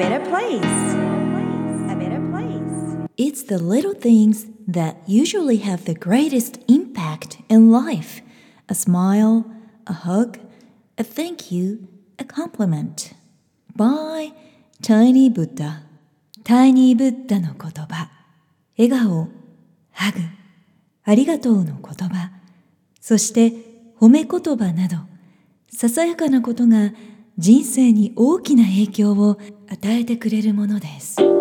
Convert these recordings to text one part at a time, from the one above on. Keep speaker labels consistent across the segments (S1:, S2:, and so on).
S1: better place. A better place.
S2: It's the little things that usually have the greatest impact in life a smile, a hug, a thank you, a compliment. By Tiny Buddha Tiny Buddha の言葉笑顔、ハグ、ありがとうの言葉そして褒め言葉などささやかなことが人生に大きな影響を与えてくれるものです。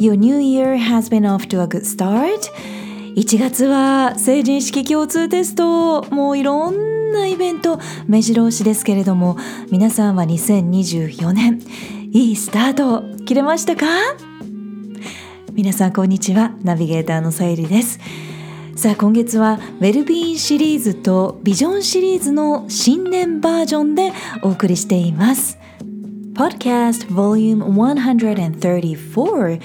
S2: Your new year has been off to a good start. 1月は成人式共通テストもういろんなイベント目白押しですけれども皆さんは2024年いいスタート切れましたか？皆さんこんにちはナビゲーターのさゆりです。さあ今月はウェルビーンシリーズとビジョンシリーズの新年バージョンでお送りしています。Podcast Volume 134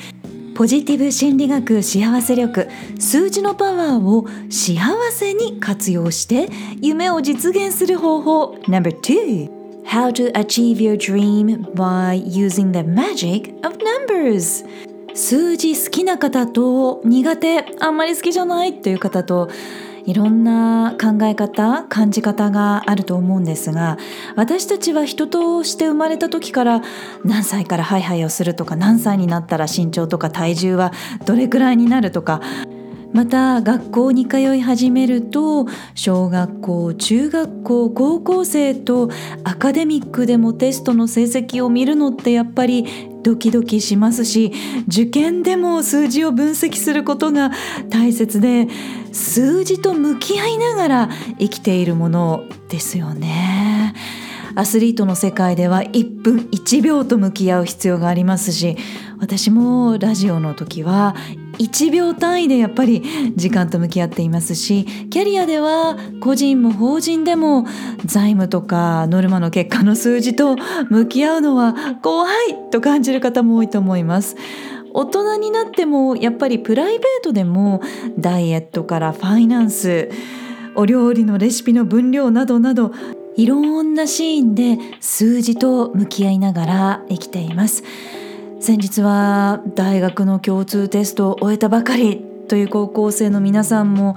S2: ポジティブ心理学幸せ力数字のパワーを幸せに活用して夢を実現する方法。No.2 How to achieve your dream by using the magic of numbers. 数字好きな方と苦手あんまり好きじゃないという方といろんな考え方感じ方があると思うんですが私たちは人として生まれた時から何歳からハイハイをするとか何歳になったら身長とか体重はどれくらいになるとかまた学校に通い始めると小学校中学校高校生とアカデミックでもテストの成績を見るのってやっぱりドキドキしますし受験でも数字を分析することが大切で数字と向き合いながら生きているものですよね。アスリートの世界では1分1秒と向き合う必要がありますし私もラジオの時は1秒単位でやっぱり時間と向き合っていますしキャリアでは個人も法人でも財務とかノルマの結果の数字と向き合うのは怖いと感じる方も多いと思います。大人になってもやっぱりプライベートでもダイエットからファイナンスお料理のレシピの分量などなどいろんなシーンで数字と向き合いながら生きています先日は大学の共通テストを終えたばかりという高校生の皆さんも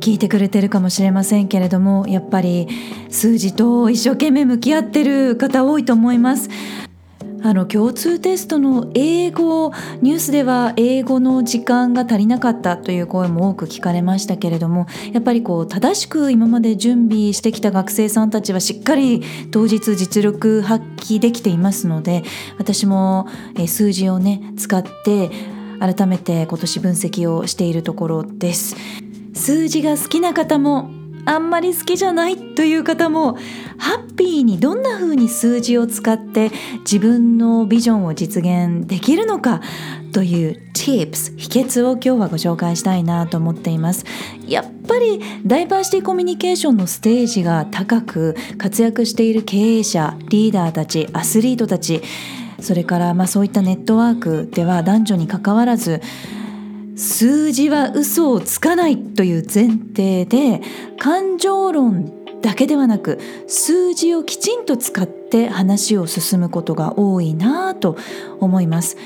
S2: 聞いてくれてるかもしれませんけれどもやっぱり数字と一生懸命向き合ってる方多いと思います。あの共通テストの英語ニュースでは英語の時間が足りなかったという声も多く聞かれましたけれどもやっぱりこう正しく今まで準備してきた学生さんたちはしっかり当日実力発揮できていますので私も数字をね使って改めて今年分析をしているところです。数字が好きな方もあんまり好きじゃないという方もハッピーにどんな風に数字を使って自分のビジョンを実現できるのかという tips 秘訣を今日はご紹介したいなと思っています。やっぱりダイバーシティコミュニケーションのステージが高く活躍している経営者リーダーたちアスリートたちそれからまあそういったネットワークでは男女にかかわらず数字は嘘をつかないという前提で感情論だけではなく数字をきちんと使って話を進むことが多いなと思います。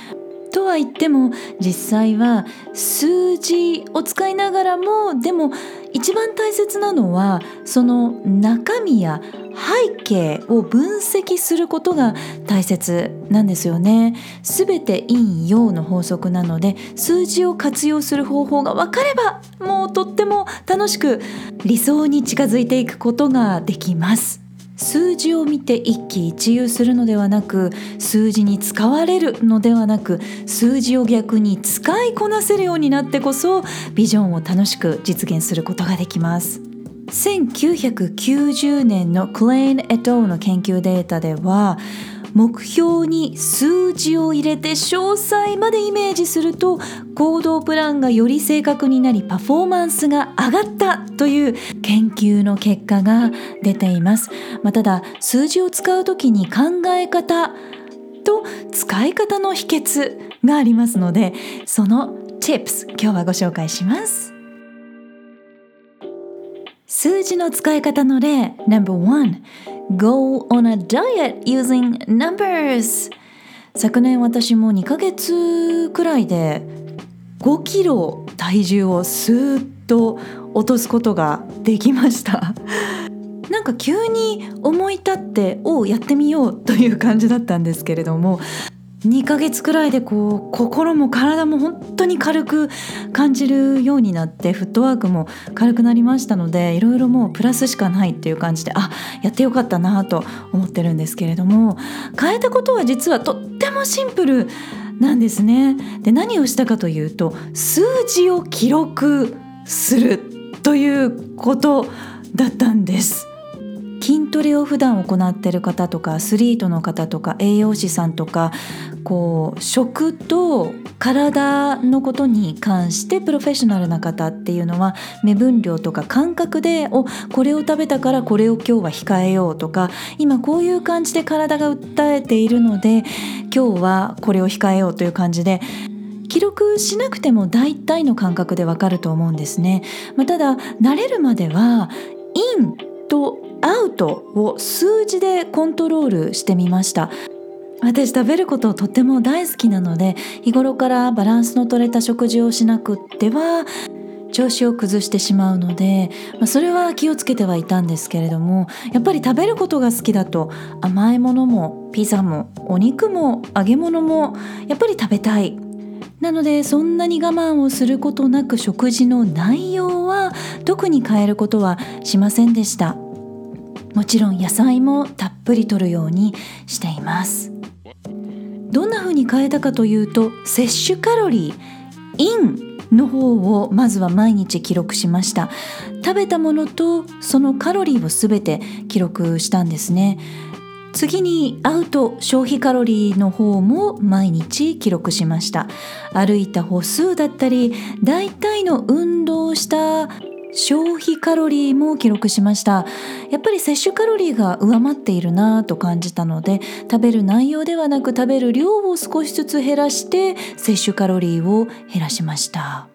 S2: とは言っても実際は数字を使いながらもでも一番大切なのはその中身や背景を分析することが大切なんですよね。すべて陰陽の法則なので数字を活用する方法が分かればもうとっても楽しく理想に近づいていくことができます。数字を見て一喜一憂するのではなく数字に使われるのではなく数字を逆に使いこなせるようになってこそビジョンを楽しく実現することができます。1990年のクレイン・エトーの研究データでは目標に数字を入れて詳細までイメージすると行動プランがより正確になりパフォーマンスが上がったという研究の結果が出ています、まあ、ただ数字を使う時に考え方と使い方の秘訣がありますのでその tips 今日はご紹介します。数字の使い方の例 No.1 Go on a diet using numbers. 昨年私も2ヶ月くらいで5キロ体重をスーッと落とすことができました。なんか急に思い立っておやってみようという感じだったんですけれども2ヶ月くらいでこう心も体も本当に軽く感じるようになってフットワークも軽くなりましたのでいろいろもうプラスしかないっていう感じであやってよかったなと思ってるんですけれども変えたことは実はとってもシンプルなんですね。で何をしたかというと数字を記録するということだったんです。筋トレを普段行ってる方とかアスリートの方とか栄養士さんとかこう食と体のことに関してプロフェッショナルな方っていうのは目分量とか感覚でおこれを食べたからこれを今日は控えようとか今こういう感じで体が訴えているので今日はこれを控えようという感じで記録しなくても大体の感覚でわかると思うんですね。まあ、ただ慣れるまではインとアウトを数字でコントロールしてみました私食べることとっても大好きなので日頃からバランスの取れた食事をしなくっては調子を崩してしまうので、まあ、それは気をつけてはいたんですけれどもやっぱり食べることが好きだと甘いものもピザもお肉も揚げ物もやっぱり食べたいなのでそんなに我慢をすることなく食事の内容は特に変えることはしませんでした。もちろん野菜もたっぷり摂るようにしています。どんな風に変えたかというと摂取カロリーインの方をまずは毎日記録しました。食べたものとそのカロリーをすべて記録したんですね。次にアウト消費カロリーの方も毎日記録しました。歩いた歩数だったり大体の運動した消費カロリーも記録しました。やっぱり摂取カロリーが上回っているなと感じたので食べる内容ではなく食べる量を少しずつ減らして摂取カロリーを減らしました。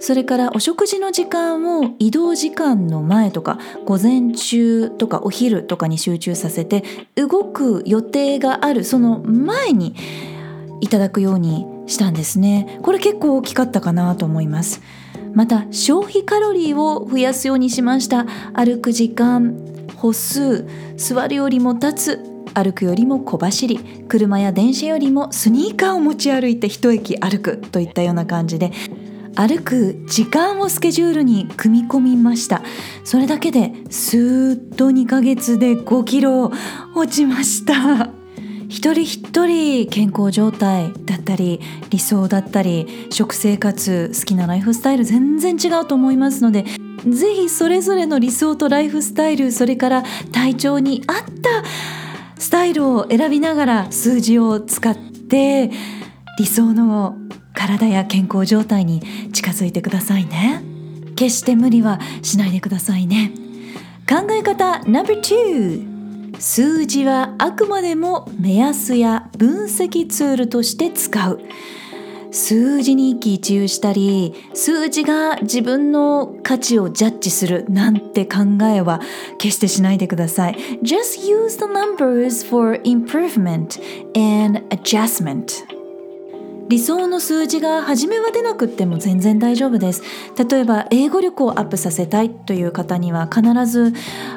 S2: それからお食事の時間を移動時間の前とか午前中とかお昼とかに集中させて動く予定があるその前にいただくようにしたんですね。これ結構大きかったかなと思います。また消費カロリーを増やすようにしました。歩く時間歩数座るよりも立つ歩くよりも小走り車や電車よりもスニーカーを持ち歩いて一駅歩くといったような感じで歩く時間をスケジュールに組み込みました。それだけでスーッと2ヶ月で5キロ落ちました。一人一人健康状態だったり理想だったり食生活好きなライフスタイル全然違うと思いますのでぜひそれぞれの理想とライフスタイルそれから体調に合ったスタイルを選びながら数字を使って理想の体や健康状態に近づいてくださいね決して無理はしないでくださいね考え方 No.2 数字はあくまでも目安や分析ツールとして使う。数字に一喜一憂したり数字が自分の価値をジャッジするなんて考えは決してしないでください。Just use the numbers for improvement and adjustment. 理想の数字が初めは出なくても全然大丈夫です例えば英語力をアップさせたいという方には必ず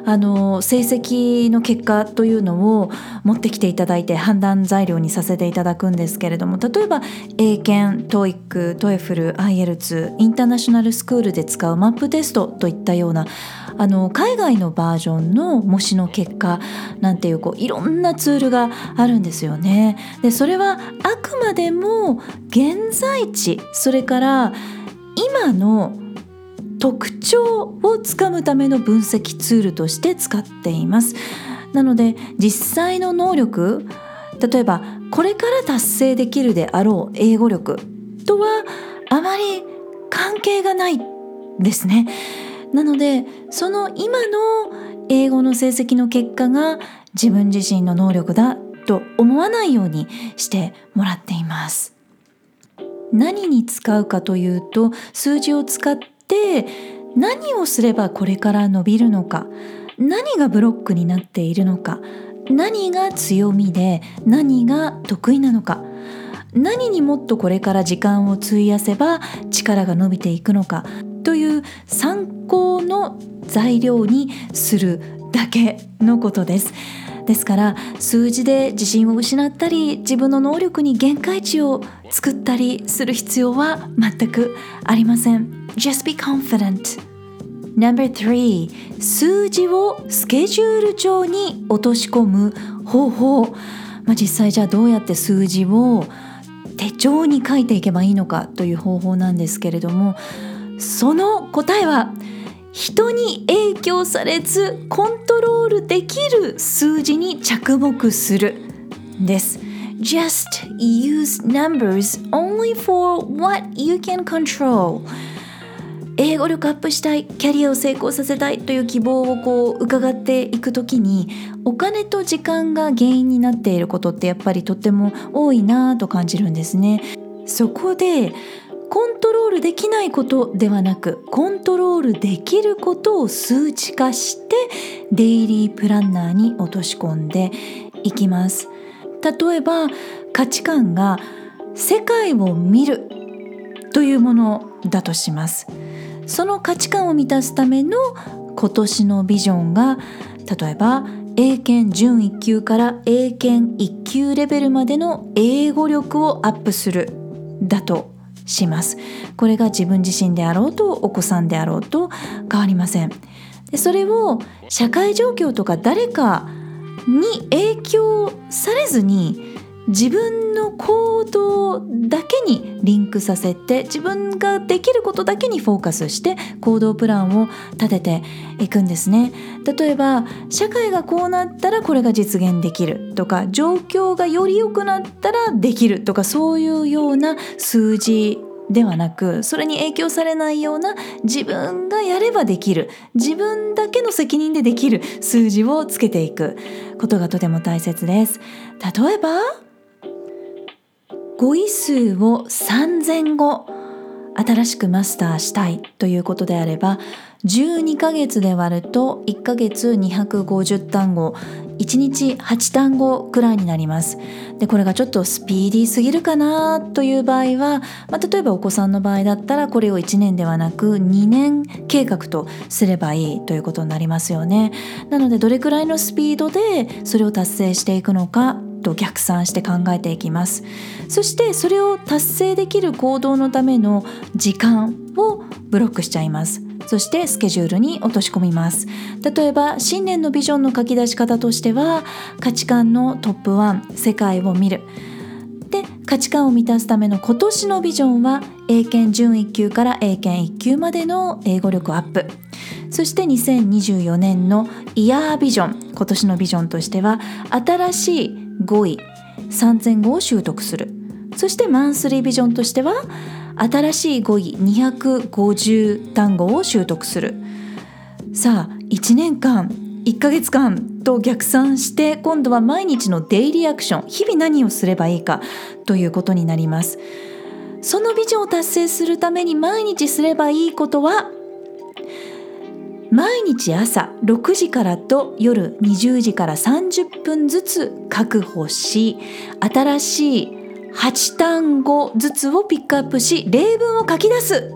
S2: あの成績の結果というのを持ってきていただいて判断材料にさせていただくんですけれども例えば英検 TOEIC、TOEFL、IELTS インターナショナルスクールで使うマップテストといったようなあの海外のバージョンの模試の結果なんていうこういろんなツールがあるんですよね。でそれはあくまでも現在地それから今の特徴をつかむための分析ツールとして使っています。なので実際の能力例えばこれから達成できるであろう英語力とはあまり関係がないですね。なのでその今の英語の成績の結果が自分自身の能力だと思わないようにしてもらっています。何に使うかというと数字を使って何をすればこれから伸びるのか何がブロックになっているのか何が強みで何が得意なのか何にもっとこれから時間を費やせば力が伸びていくのかという参考の材料にするだけのことです。ですから数字で自信を失ったり自分の能力に限界値を作ったりする必要は全くありません。Just be confident. Number three 数字をスケジュール帳に落とし込む方法、まあ、実際じゃあどうやって数字を手帳に書いていけばいいのかという方法なんですけれどもその答えは人に影響されずコントロールできる数字に着目するです Just use numbers only for what you can control 英語力アップしたいキャリアを成功させたいという希望をこう伺っていく時にお金と時間が原因になっていることってやっぱりとっても多いなと感じるんですね。そこでコントロールできないことではなくコントロールできることを数値化してデイリープランナーに落とし込んでいきます。例えば価値観が世界を見るというものだとします。その価値観を満たすための今年のビジョンが例えば英検準1級から英検1級レベルまでの英語力をアップするだとします。これが自分自身であろうとお子さんであろうと変わりません。でそれを社会状況とか誰かに影響されずに自分の行動だけにリンクさせて自分ができることだけにフォーカスして行動プランを立てていくんですね。例えば社会がこうなったらこれが実現できる。とか状況がより良くなったらできる。とかそういうような数字ではなくそれに影響されないような自分がやればできる。自分だけの責任でできる数字をつけていくことがとても大切です。例えば語彙数を3000語新しくマスターしたいということであれば12ヶ月で割ると1ヶ月250単語1日8単語くらいになります。でこれがちょっとスピーディーすぎるかなという場合は、まあ、例えばお子さんの場合だったらこれを1年ではなく2年計画とすればいいということになりますよね。なのでどれくらいのスピードでそれを達成していくのかと逆算して考えていきます。そしてそれを達成できる行動のための時間をブロックしちゃいます。そしてスケジュールに落とし込みます。例えば新年のビジョンの書き出し方としては価値観のトップ1世界を見る。で価値観を満たすための今年のビジョンは英検準1級から英検1級までの英語力アップ。そして2024年のイヤービジョン。今年のビジョンとしては新しい語彙3000語を習得する。そしてマンスリービジョンとしては新しい語彙250単語を習得する。さあ1年間1ヶ月間と逆算して今度は毎日のデイリーアクション日々何をすればいいかということになります。そのビジョンを達成するために毎日すればいいことは毎日朝6時からと夜20時から30分ずつ確保し新しい8単語ずつをピックアップし例文を書き出す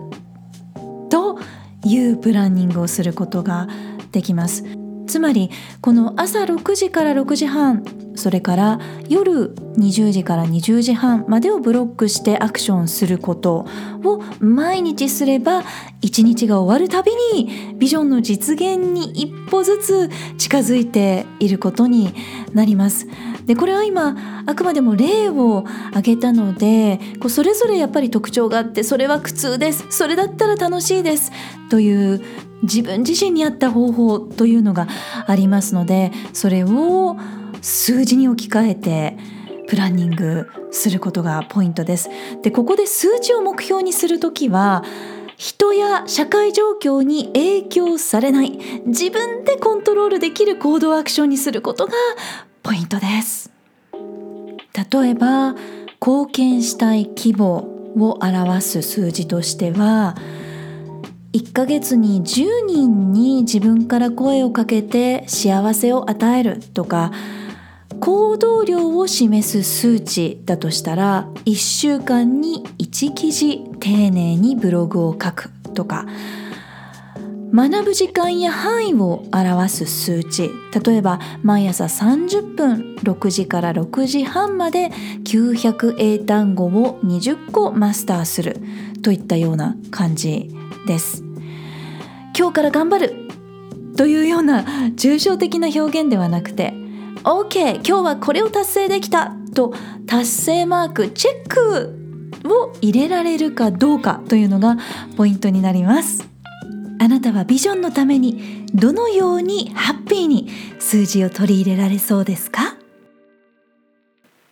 S2: というプランニングをすることができます。つまりこの朝6時から6時半それから夜20時から20時半までをブロックしてアクションすることを毎日すれば一日が終わるたびにビジョンの実現に一歩ずつ近づいていることになります。でこれは今あくまでも例を挙げたのでこうそれぞれやっぱり特徴があってそれは苦痛です。それだったら楽しいです。という自分自身に合った方法というのがありますのでそれを数字に置き換えてプランニングすることがポイントです。でここで数字を目標にするときは人や社会状況に影響されない。自分でコントロールできる行動アクションにすることがポイントです。例えば貢献したい規模を表す数字としては1ヶ月に10人に自分から声をかけて幸せを与えるとか行動量を示す数値だとしたら1週間に1記事丁寧にブログを書くとか学ぶ時間や範囲を表す数値。例えば毎朝30分6時から6時半まで900英単語を20個マスターするといったような感じです。今日から頑張るというような抽象的な表現ではなくて OK 今日はこれを達成できたと達成マークチェックを入れられるかどうかというのがポイントになります。あなたはビジョンのためにどのようにハッピーに数字を取り入れられそうですか？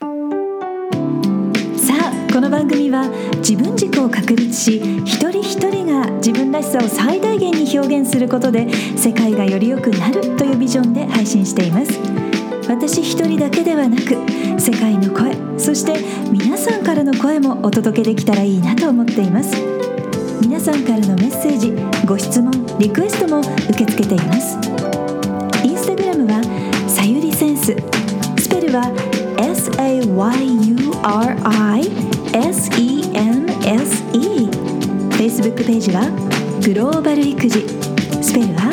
S2: さあこの番組は自分軸を確立し一人一人が自分らしさを最大限に表現することで世界がより良くなるというビジョンで配信しています。私一人だけではなく世界の声そして皆さんからの声もお届けできたらいいなと思っています。皆さんからのメッセージご質問リクエストも受け付けています。インスタグラムはさゆりセンス。スペルは SAYURISENSE Facebook ページはグローバル育児。スペルは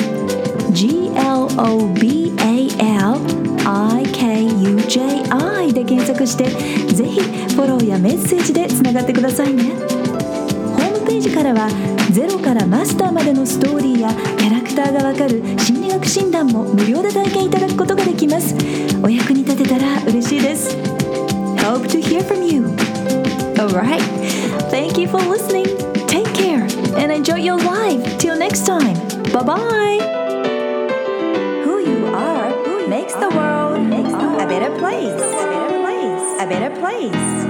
S2: GLOBALIKUJI で検索してぜひフォローやメッセージでつながってくださいね。からはゼロからマスターまでのストーリーやキャラクターがわかる心理学診断も無料で体験いただくことができますお役に立てたら嬉しいです Hope to hear from you Alright Thank you for listening Take care and enjoy your life Till next time Bye bye
S1: Who you are makes the world a better place. A better place. A better place.